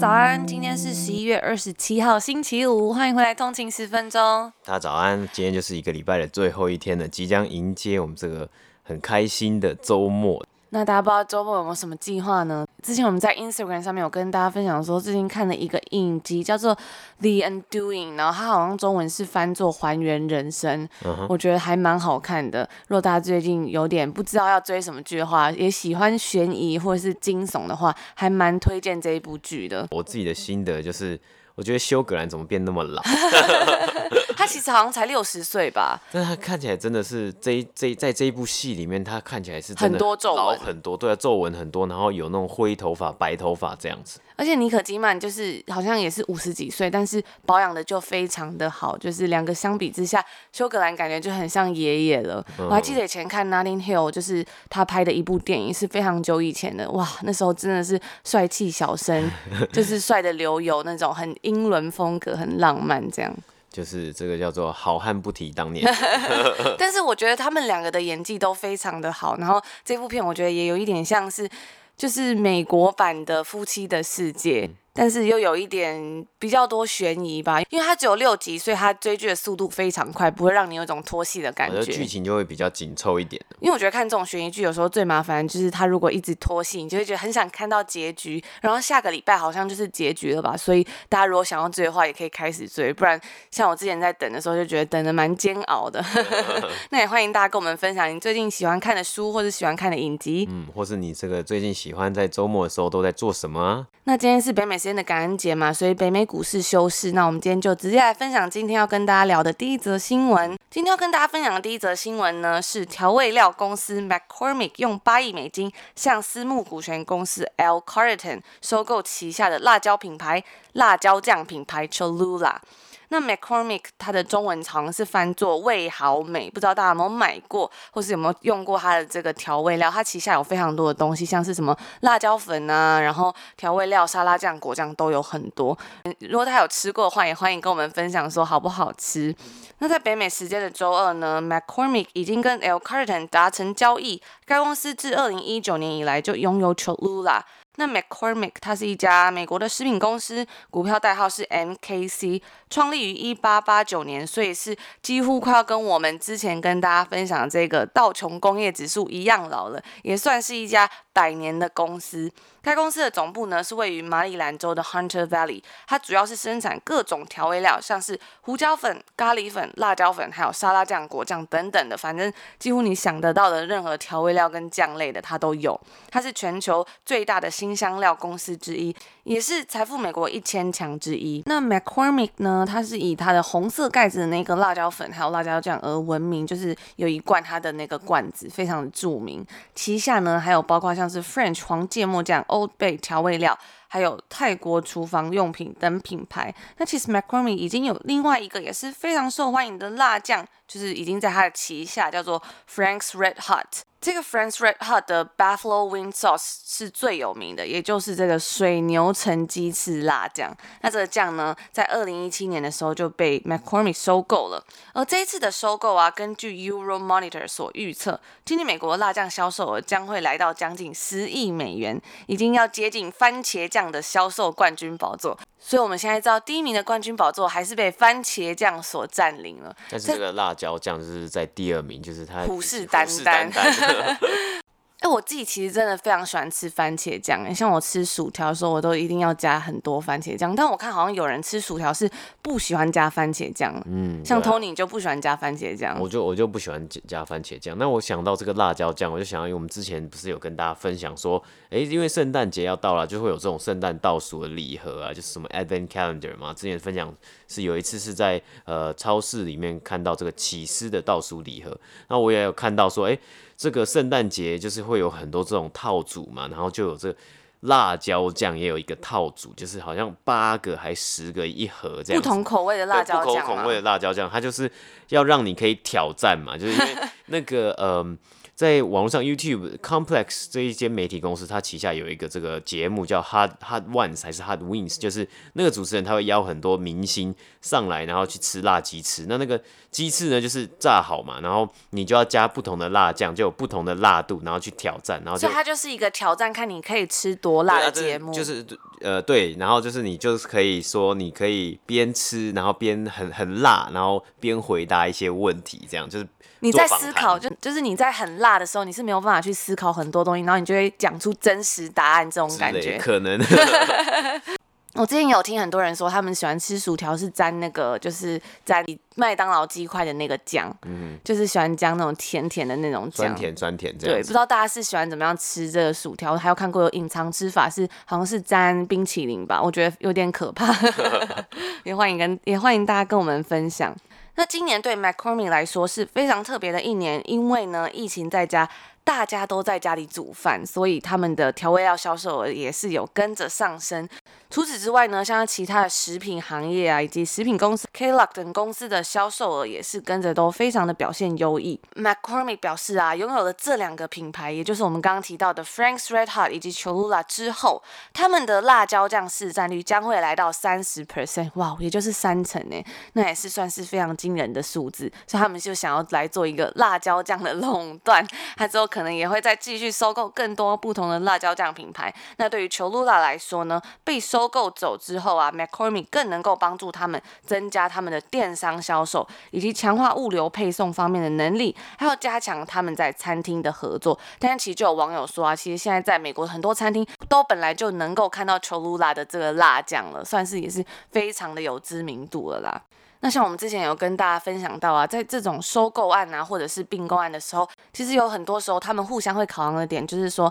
早安，今天是十一月二十七号，星期五，欢迎回来通勤十分钟。大家早安，今天就是一个礼拜的最后一天了，即将迎接我们这个很开心的周末。那大家不知道周末有没有什么计划呢？之前我们在 Instagram 上面有跟大家分享说，最近看了一个影集叫做《The Undoing》，然后它好像中文是翻作《还原人生》，uh-huh. 我觉得还蛮好看的。如果大家最近有点不知道要追什么剧的话，也喜欢悬疑或者是惊悚的话，还蛮推荐这一部剧的。我自己的心得就是，我觉得修格兰怎么变那么老？他其实好像才六十岁吧，但他看起来真的是这一这一在这一部戏里面，他看起来是真的很多皱纹，老很多，对啊，皱纹很多，然后有那种灰头发、白头发这样子。而且妮可基曼就是好像也是五十几岁，但是保养的就非常的好，就是两个相比之下，休格兰感觉就很像爷爷了。嗯。我还记得以前看《Notting Hill》，就是他拍的一部电影，是非常久以前的，哇，那时候真的是帅气小生，就是帅的流油那种，很英伦风格，很浪漫这样。就是这个叫做好汉不提当年 但是我觉得他们两个的演技都非常的好，然后这部片我觉得也有一点像是，就是美国版的夫妻的世界。但是又有一点比较多悬疑吧，因为它只有六集，所以它追剧的速度非常快，不会让你有一种拖戏的感觉。剧情就会比较紧凑一点。因为我觉得看这种悬疑剧有时候最麻烦就是它如果一直拖戏，你就会觉得很想看到结局，然后下个礼拜好像就是结局了吧。所以大家如果想要追的话，也可以开始追，不然像我之前在等的时候就觉得等的蛮煎熬的。那也欢迎大家跟我们分享你最近喜欢看的书或者喜欢看的影集，嗯，或是你这个最近喜欢在周末的时候都在做什么啊？那今天是北美时间的感恩节嘛，所以北美股市休市。那我们今天就直接来分享今天要跟大家聊的第一则新闻。今天要跟大家分享的第一则新闻呢，是调味料公司 McCormick 用八亿美金向私募股权公司 L Carlton 收购旗下的辣椒品牌、辣椒酱品牌 Cholula。那 McCormick 它的中文好像是翻作味好美，不知道大家有没有买过，或是有没有用过它的这个调味料？它旗下有非常多的东西，像是什么辣椒粉啊，然后调味料、沙拉酱、果酱都有很多。如果大家有吃过的话，也欢迎跟我们分享说好不好吃。那在北美时间的周二呢，McCormick 已经跟 L Catterton 达成交易，该公司自二零一九年以来就拥有 Cholula。那 McCormick 它是一家美国的食品公司，股票代号是 MKC，创立于一八八九年，所以是几乎快要跟我们之前跟大家分享这个道琼工业指数一样老了，也算是一家百年的公司。该公司的总部呢是位于马里兰州的 Hunter Valley，它主要是生产各种调味料，像是胡椒粉、咖喱粉、辣椒粉，还有沙拉酱、果酱等等的，反正几乎你想得到的任何调味料跟酱类的它都有。它是全球最大的新香料公司之一，也是财富美国一千强之一。那 McCormick 呢，它是以它的红色盖子的那个辣椒粉还有辣椒酱而闻名，就是有一罐它的那个罐子非常的著名。旗下呢还有包括像是 French 黄芥末酱。Old Bay 调味料，还有泰国厨房用品等品牌。那其实 McCormick 已经有另外一个也是非常受欢迎的辣酱，就是已经在它的旗下，叫做 Frank's Red Hot。这个 Frank's Red Hot 的 Buffalo Wing Sauce 是最有名的，也就是这个水牛城鸡翅辣酱。那这个酱呢，在二零一七年的时候就被 McCormick 收购了。而这一次的收购啊，根据 Euro Monitor 所预测，今年美国辣酱销售额将会来到将近十亿美元，已经要接近番茄酱的销售冠军宝座。所以我们现在知道，第一名的冠军宝座还是被番茄酱所占领了。但是这个辣椒酱就是在第二名，就是它虎视眈眈。哎，我自己其实真的非常喜欢吃番茄酱。像我吃薯条的时候，我都一定要加很多番茄酱。但我看好像有人吃薯条是不喜欢加番茄酱。嗯，像 Tony 就不喜欢加番茄酱。我就我就不喜欢加番茄酱。那我想到这个辣椒酱，我就想到，因为我们之前不是有跟大家分享说，哎，因为圣诞节要到了，就会有这种圣诞倒数的礼盒啊，就是什么 Advent Calendar 嘛。之前分享是有一次是在呃超市里面看到这个起司的倒数礼盒，那我也有看到说，哎。这个圣诞节就是会有很多这种套组嘛，然后就有这辣椒酱也有一个套组，就是好像八个还十个一盒这样。不同口味的辣椒酱。不同口味的辣椒酱，它就是要让你可以挑战嘛，就是因为那个嗯。在网络上，YouTube Complex 这一间媒体公司，它旗下有一个这个节目叫 Hard Hard Ones 还是 Hard Wings，就是那个主持人他会邀很多明星上来，然后去吃辣鸡翅。那那个鸡翅呢，就是炸好嘛，然后你就要加不同的辣酱，就有不同的辣度，然后去挑战。然后就，所以它就是一个挑战，看你可以吃多辣的节目。就是呃对，然后就是你就是可以说你可以边吃，然后边很很辣，然后边回答一些问题，这样就是。你在思考，就就是你在很辣的时候，你是没有办法去思考很多东西，然后你就会讲出真实答案这种感觉。可能。我之前有听很多人说，他们喜欢吃薯条是沾那个，就是沾麦当劳鸡块的那个酱，嗯，就是喜欢加那种甜甜的那种酱，酸甜酸甜这样。对，不知道大家是喜欢怎么样吃这个薯条？还有看过有隐藏吃法是好像是沾冰淇淋吧？我觉得有点可怕。也欢迎跟也欢迎大家跟我们分享。那今年对 McCormick 来说是非常特别的一年，因为呢，疫情在家。大家都在家里煮饭，所以他们的调味料销售额也是有跟着上升。除此之外呢，像其他的食品行业啊，以及食品公司 Kellogg 等公司的销售额也是跟着都非常的表现优异。McCormick 表示啊，拥有了这两个品牌，也就是我们刚刚提到的 Frank's Red Hot 以及 Cholula 之后，他们的辣椒酱市占率将会来到三十 percent，哇，也就是三成呢，那也是算是非常惊人的数字。所以他们就想要来做一个辣椒酱的垄断，他之后可能也会再继续收购更多不同的辣椒酱品牌。那对于 Cholula 来说呢，被收购走之后啊，McCormick 更能够帮助他们增加他们的电商销售，以及强化物流配送方面的能力，还有加强他们在餐厅的合作。但其实就有网友说啊，其实现在在美国很多餐厅都本来就能够看到 Cholula 的这个辣酱了，算是也是非常的有知名度了啦。那像我们之前有跟大家分享到啊，在这种收购案啊，或者是并购案的时候，其实有很多时候他们互相会考量的点，就是说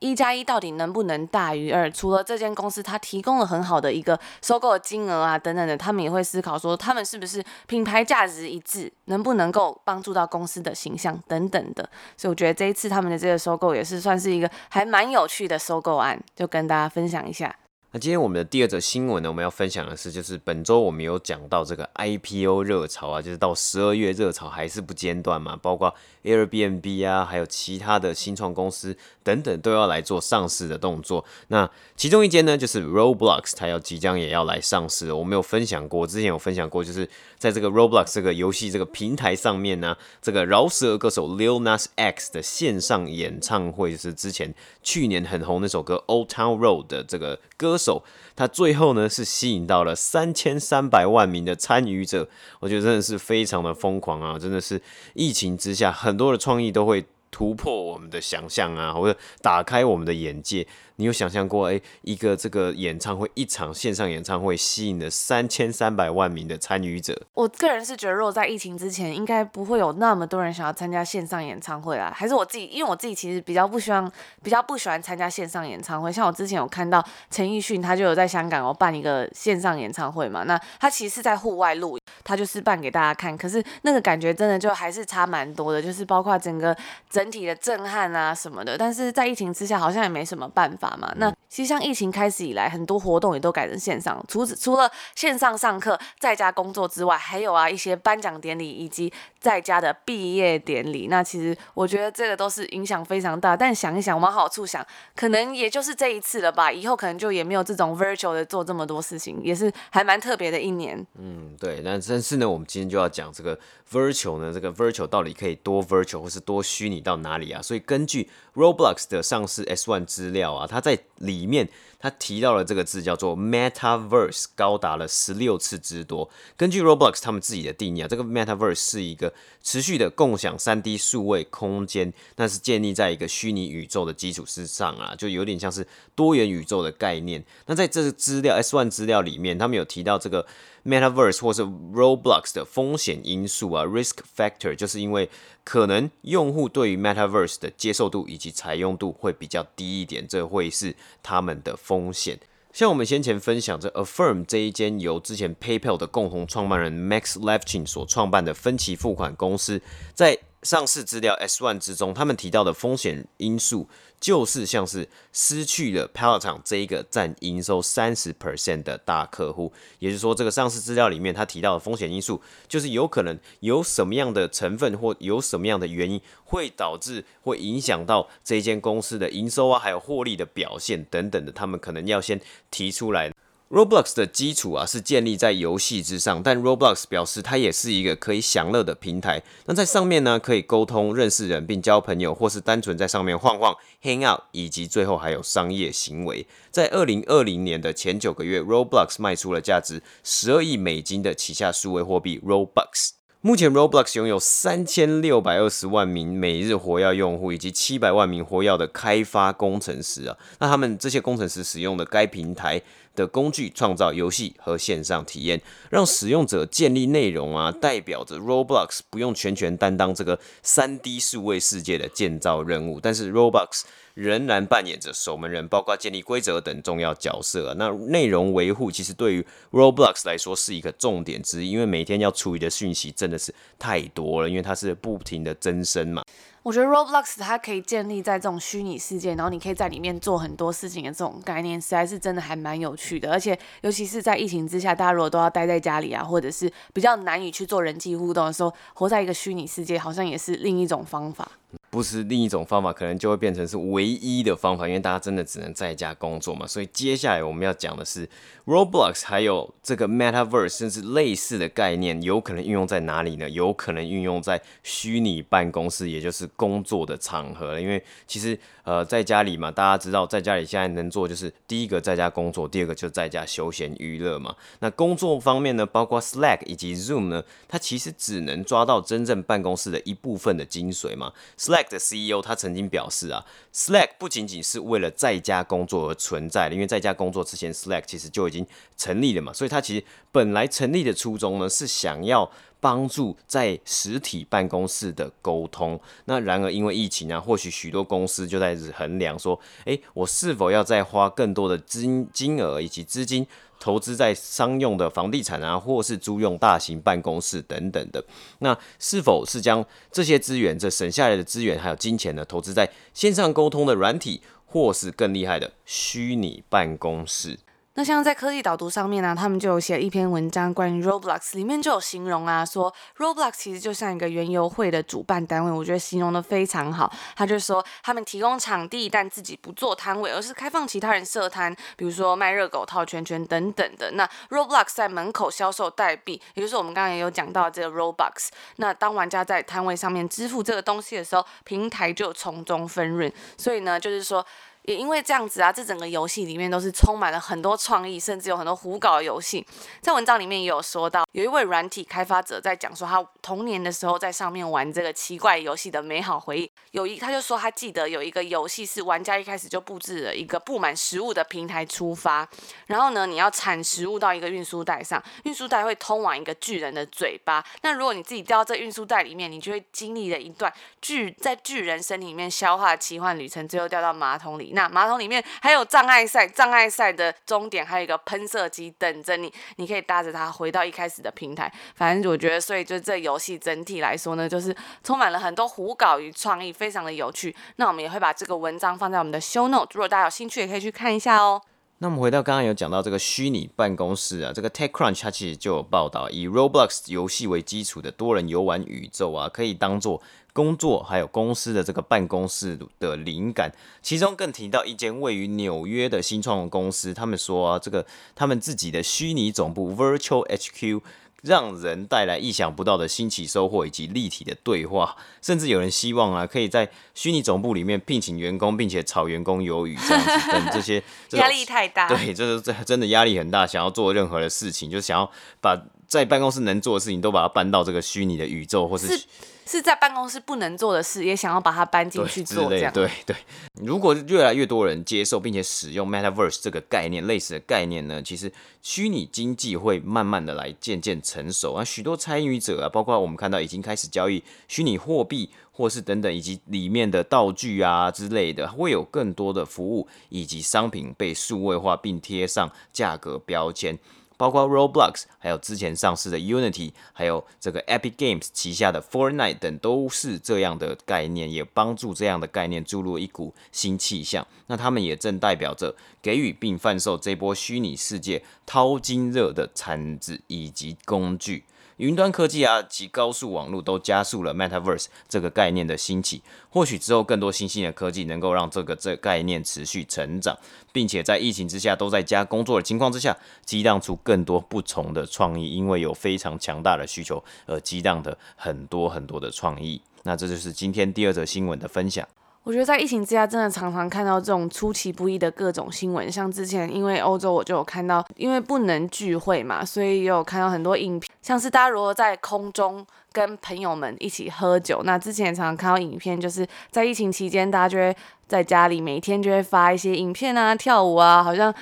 一加一到底能不能大于二？除了这间公司它提供了很好的一个收购的金额啊等等的，他们也会思考说，他们是不是品牌价值一致，能不能够帮助到公司的形象等等的。所以我觉得这一次他们的这个收购也是算是一个还蛮有趣的收购案，就跟大家分享一下。那今天我们的第二则新闻呢，我们要分享的是，就是本周我们有讲到这个 IPO 热潮啊，就是到十二月热潮还是不间断嘛，包括 Airbnb 啊，还有其他的新创公司等等都要来做上市的动作。那其中一间呢，就是 Roblox，它要即将也要来上市。我们有分享过，之前有分享过，就是在这个 Roblox 这个游戏这个平台上面呢，这个饶舌歌手 Lil Nas X 的线上演唱会，就是之前去年很红那首歌 Old Town Road 的这个歌手，他最后呢是吸引到了三千三百万名的参与者，我觉得真的是非常的疯狂啊！真的是疫情之下，很很多的创意都会突破我们的想象啊，或者打开我们的眼界。你有想象过，哎、一个这个演唱会，一场线上演唱会，吸引了三千三百万名的参与者。我个人是觉得，如果在疫情之前，应该不会有那么多人想要参加线上演唱会啊。还是我自己，因为我自己其实比较不喜欢，比较不喜欢参加线上演唱会。像我之前有看到陈奕迅，他就有在香港哦办一个线上演唱会嘛。那他其实是在户外录，他就是办给大家看。可是那个感觉真的就还是差蛮多的，就是包括整个整体的震撼啊什么的。但是在疫情之下，好像也没什么办法嘛。那其实像疫情开始以来，很多活动也都改成线上。除此除了线上上课、在家工作之外，还有啊一些颁奖典礼以及在家的毕业典礼。那其实我觉得这个都是影响非常大。但想一想，往好处想，可能也就是这一次了吧。以后可能就也没有这种 virtual 的做这么多事情，也是还蛮特别的一年。嗯，对。那但是呢，我们今天就要讲这个 virtual 呢，这个 virtual 到底可以多 virtual 或是多虚拟到哪里啊？所以根据 Roblox 的上市 S1 资料啊，它在里面他提到了这个字叫做 Metaverse，高达了十六次之多。根据 Roblox 他们自己的定义啊，这个 Metaverse 是一个持续的共享三 D 数位空间，那是建立在一个虚拟宇宙的基础之上啊，就有点像是多元宇宙的概念。那在这个资料 S1 资料里面，他们有提到这个。Metaverse 或是 Roblox 的风险因素啊，risk factor，就是因为可能用户对于 Metaverse 的接受度以及采用度会比较低一点，这会是他们的风险。像我们先前分享这 Affirm 这一间由之前 PayPal 的共同创办人 Max Levchin 所创办的分期付款公司，在上市资料 S1 之中，他们提到的风险因素，就是像是失去了 Peloton 这一个占营收三十 percent 的大客户，也就是说，这个上市资料里面他提到的风险因素，就是有可能有什么样的成分或有什么样的原因，会导致会影响到这间公司的营收啊，还有获利的表现等等的，他们可能要先提出来。Roblox 的基础啊是建立在游戏之上，但 Roblox 表示它也是一个可以享乐的平台。那在上面呢，可以沟通、认识人并交朋友，或是单纯在上面晃晃、hang out，以及最后还有商业行为。在二零二零年的前九个月，Roblox 卖出了价值十二亿美金的旗下数位货币 Robux。目前 Roblox 拥有三千六百二十万名每日活跃用户，以及七百万名活跃的开发工程师啊。那他们这些工程师使用的该平台的工具，创造游戏和线上体验，让使用者建立内容啊，代表着 Roblox 不用全权担当这个三 D 数位世界的建造任务，但是 Roblox 仍然扮演着守门人，包括建立规则等重要角色啊。那内容维护其实对于 Roblox 来说是一个重点之一，因为每天要处理的讯息真的是太多了，因为它是不停的增生嘛。我觉得 Roblox 它可以建立在这种虚拟世界，然后你可以在里面做很多事情的这种概念，实在是真的还蛮有趣的。而且尤其是在疫情之下，大家如果都要待在家里啊，或者是比较难以去做人际互动的时候，活在一个虚拟世界，好像也是另一种方法。不是另一种方法，可能就会变成是唯一的方法，因为大家真的只能在家工作嘛。所以接下来我们要讲的是 Roblox 还有这个 Metaverse，甚至类似的概念，有可能运用在哪里呢？有可能运用在虚拟办公室，也就是工作的场合。因为其实呃在家里嘛，大家知道在家里现在能做就是第一个在家工作，第二个就在家休闲娱乐嘛。那工作方面呢，包括 Slack 以及 Zoom 呢，它其实只能抓到真正办公室的一部分的精髓嘛。Slack 的 CEO 他曾经表示啊，Slack 不仅仅是为了在家工作而存在的，因为在家工作之前，Slack 其实就已经成立了嘛，所以他其实本来成立的初衷呢，是想要帮助在实体办公室的沟通。那然而因为疫情啊，或许许多公司就在衡量说，诶，我是否要再花更多的金金额以及资金。投资在商用的房地产啊，或是租用大型办公室等等的，那是否是将这些资源，这省下来的资源还有金钱呢，投资在线上沟通的软体，或是更厉害的虚拟办公室？那像在科技导读上面呢、他们就有写一篇文章关于 Roblox，里面就有形容啊，说 Roblox 其实就像一个园游会的主办单位，我觉得形容得非常好。他就说他们提供场地，但自己不做摊位，而是开放其他人设摊，比如说卖热狗套圈圈等等的。那 Roblox 在门口销售代币，也就是我们刚刚也有讲到这个 Roblox。那当玩家在摊位上面支付这个东西的时候，平台就从中分润。所以呢，就是说。也因为这样子啊，这整个游戏里面都是充满了很多创意，甚至有很多胡搞游戏。在文章里面也有说到，有一位软体开发者在讲说他童年的时候在上面玩这个奇怪游戏的美好回忆。有一他就说他记得有一个游戏是玩家一开始就布置了一个布满食物的平台出发，然后呢，你要铲食物到一个运输带上，运输带会通往一个巨人的嘴巴。那如果你自己掉到这运输带里面，你就会经历了一段巨在巨人身体里面消化奇幻旅程，最后掉到马桶里。那马桶里面还有障碍赛，障碍赛的终点还有一个喷射机等着你，你可以搭着它回到一开始的平台。反正我觉得，所以就这游戏整体来说呢，就是充满了很多胡搞与创意，非常的有趣。那我们也会把这个文章放在我们的 show note，如果大家有兴趣，也可以去看一下哦。那我们回到刚刚有讲到这个虚拟办公室啊，这个 TechCrunch 它其实就有报道，以 Roblox 游戏为基础的多人游玩宇宙啊，可以当做工作还有公司的这个办公室的灵感，其中更提到一间位于纽约的新创公司，他们说啊，这个他们自己的虚拟总部 Virtual HQ，让人带来意想不到的新奇收获以及立体的对话，甚至有人希望啊，可以在虚拟总部里面聘请员工，并且炒员工鱿鱼这样子等这些，压力太大，对，这是这真的压力很大，想要做任何的事情，就想要把在办公室能做的事情都把它搬到这个虚拟的宇宙，或是。是在办公室不能做的事，也想要把它搬进去做，这样。对对，如果越来越多人接受并且使用 Metaverse 这个概念，类似的概念呢，其实虚拟经济会慢慢的来渐渐成熟啊。许多参与者啊，包括我们看到已经开始交易虚拟货币，或是等等，以及里面的道具啊之类的，会有更多的服务以及商品被数位化并贴上价格标签。包括 Roblox，还有之前上市的 Unity，还有这个 Epic Games 旗下的 Fortnite 等，都是这样的概念，也帮助这样的概念注入一股新气象。那他们也正代表着给予并贩售这波虚拟世界淘金热的产值以及工具。云端科技啊及高速网络都加速了 Metaverse 这个概念的兴起。或许之后更多新兴的科技能够让这个这概念持续成长，并且在疫情之下都在家工作的情况之下，激荡出更多不同的创意。因为有非常强大的需求而激荡的很多很多的创意。那这就是今天第二则新闻的分享。我觉得在疫情之下，真的常常看到这种出其不意的各种新闻。像之前因为欧洲，我就有看到，因为不能聚会嘛，所以也有看到很多影片，像是大家如果在空中跟朋友们一起喝酒。那之前也常常看到影片，就是在疫情期间，大家就会在家里每天就会发一些影片啊，跳舞啊，好像。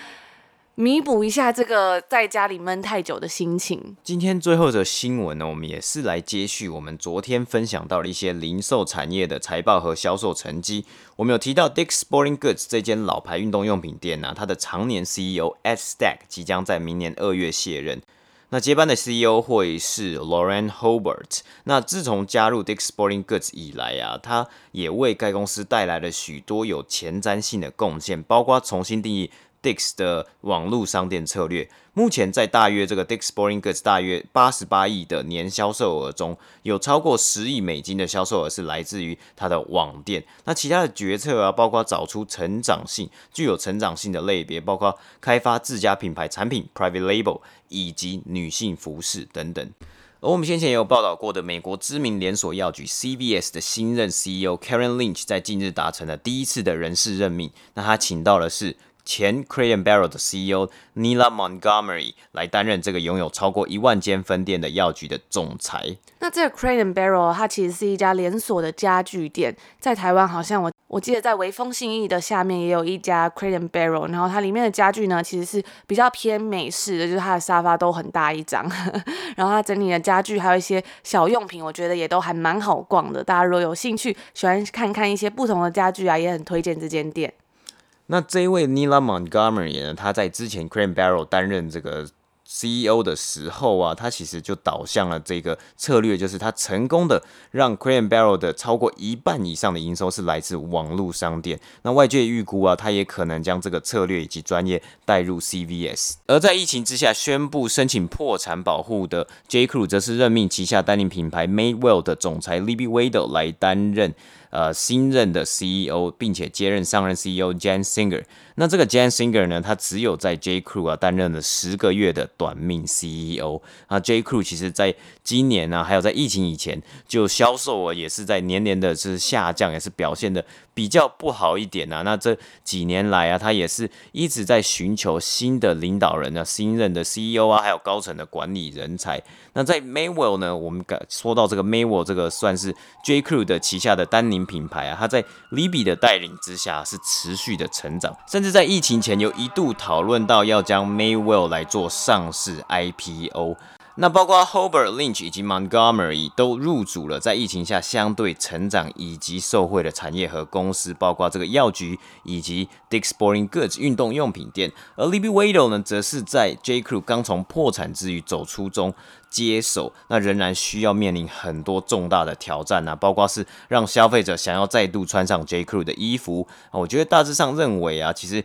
弥补一下这个在家里闷太久的心情。今天最后的新闻呢，我们也是来接续我们昨天分享到的一些零售产业的财报和销售成绩。我们有提到 Dick's Sporting Goods 这间老牌运动用品店呢、它的常年 CEO Ed Stack 即将在明年二月卸任。那接班的 CEO 会是 Lauren Hobart。那自从加入 Dick's Sporting Goods 以来啊，他也为该公司带来了许多有前瞻性的贡献，包括重新定义。Dix 的网络商店策略，目前在大约这个 Dix Sporting Goods 大约八十八亿的年销售额中，有超过十亿美金的销售额是来自于它的网店。那其他的决策啊，包括找出成长性、具有成长性的类别，包括开发自家品牌产品 （Private Label） 以及女性服饰等等。而我们先前也有报道过的，美国知名连锁药局 CVS 的新任 CEO Karen Lynch 在近日达成了第一次的人事任命。那他请到的是。前 Crate & Barrel 的 CEO Nila Montgomery 来担任这个拥有超过一万间分店的药局的总裁。那这个 Crate & Barrel 它其实是一家连锁的家具店，在台湾好像我我记得在微风信义的下面也有一家 Crate & Barrel，然后它里面的家具呢其实是比较偏美式的，就是它的沙发都很大一张，然后它整体的家具还有一些小用品，我觉得也都还蛮好逛的。大家如果有兴趣喜欢看看一些不同的家具啊，也很推荐这间店。那这一位 Nila Montgomery 呢，他在之前 Crate & Barrel 担任这个 CEO 的时候啊，他其实就导向了这个策略，就是他成功的让 Crate & Barrel 的超过一半以上的营收是来自网络商店。那外界预估啊，他也可能将这个策略以及专业带入 CVS。而在疫情之下宣布申请破产保护的 J.Crew，则是任命旗下单宁品牌 Madewell 的总裁 Libby Waddell 来担任。呃，新任的 CEO，并且接任上任 CEO Jan Singer。那这个 Jan Singer 呢，他只有在 J Crew 啊担任了十个月的短命 CEO。那 J Crew 其实在今年呢、啊，还有在疫情以前，就销售啊也是在年年的是下降，也是表现的比较不好一点啊。那这几年来啊，他也是一直在寻求新的领导人啊，新任的 CEO 啊，还有高层的管理人才。那在 Maywell 呢，我们敢说到这个 Maywell 这个算是 J Crew 的旗下的单宁品牌啊，它在 Libby 的带领之下是持续的成长，甚至在疫情前有一度讨论到要将 Maywell 来做上市 IPO。那包括 h o b e r t Lynch 以及 Montgomery 都入主了在疫情下相对成长以及受惠的产业和公司，包括这个药局以及 Dick's Sporting Goods 运动用品店。而 Libby Waddell 呢，则是在 J Crew 刚从破产之余走出中。接手，那仍然需要面临很多重大的挑战啊，包括是让消费者想要再度穿上 J Crew 的衣服。我觉得大致上认为啊，其实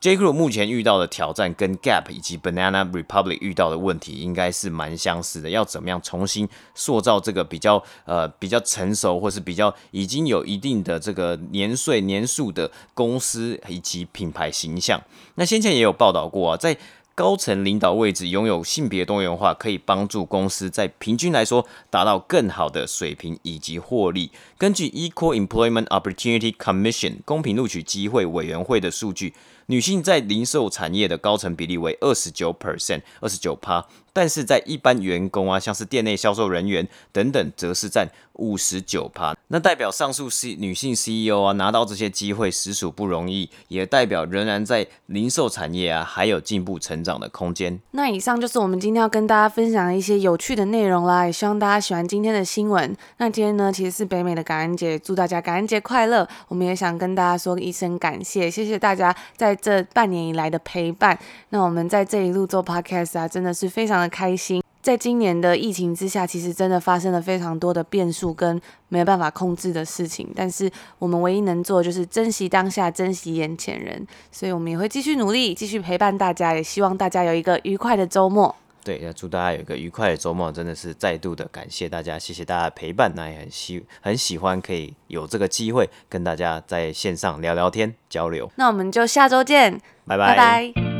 J Crew 目前遇到的挑战跟 Gap 以及 Banana Republic 遇到的问题应该是蛮相似的。要怎么样重新塑造这个比较呃比较成熟或是比较已经有一定的这个年岁年数的公司以及品牌形象？那先前也有报道过啊，在高层领导位置拥有性别多元化，可以帮助公司在平均来说达到更好的水平以及获利。根据 Equal Employment Opportunity Commission 公平录取机会委员会的数据，女性在零售产业的高层比例为二十九 percent，二十九趴。但是在一般员工啊，像是店内销售人员等等，则是占五十九趴。那代表上述 C 女性 CEO 啊，拿到这些机会实属不容易，也代表仍然在零售产业啊，还有进步成长的空间。那以上就是我们今天要跟大家分享的一些有趣的内容啦，也希望大家喜欢今天的新闻。那今天呢，其实是北美的感恩节，祝大家感恩节快乐。我们也想跟大家说一声感谢，谢谢大家在这半年以来的陪伴。那我们在这一路做 podcast 啊，真的是非常的开心。在今年的疫情之下，其实真的发生了非常多的变数跟没有办法控制的事情。但是我们唯一能做的就是珍惜当下，珍惜眼前人。所以我们也会继续努力，继续陪伴大家。也希望大家有一个愉快的周末。对，要祝大家有一个愉快的周末。真的是再度的感谢大家，谢谢大家的陪伴。那也很喜很喜欢可以有这个机会跟大家在线上聊聊天交流。那我们就下周见，拜拜。拜拜。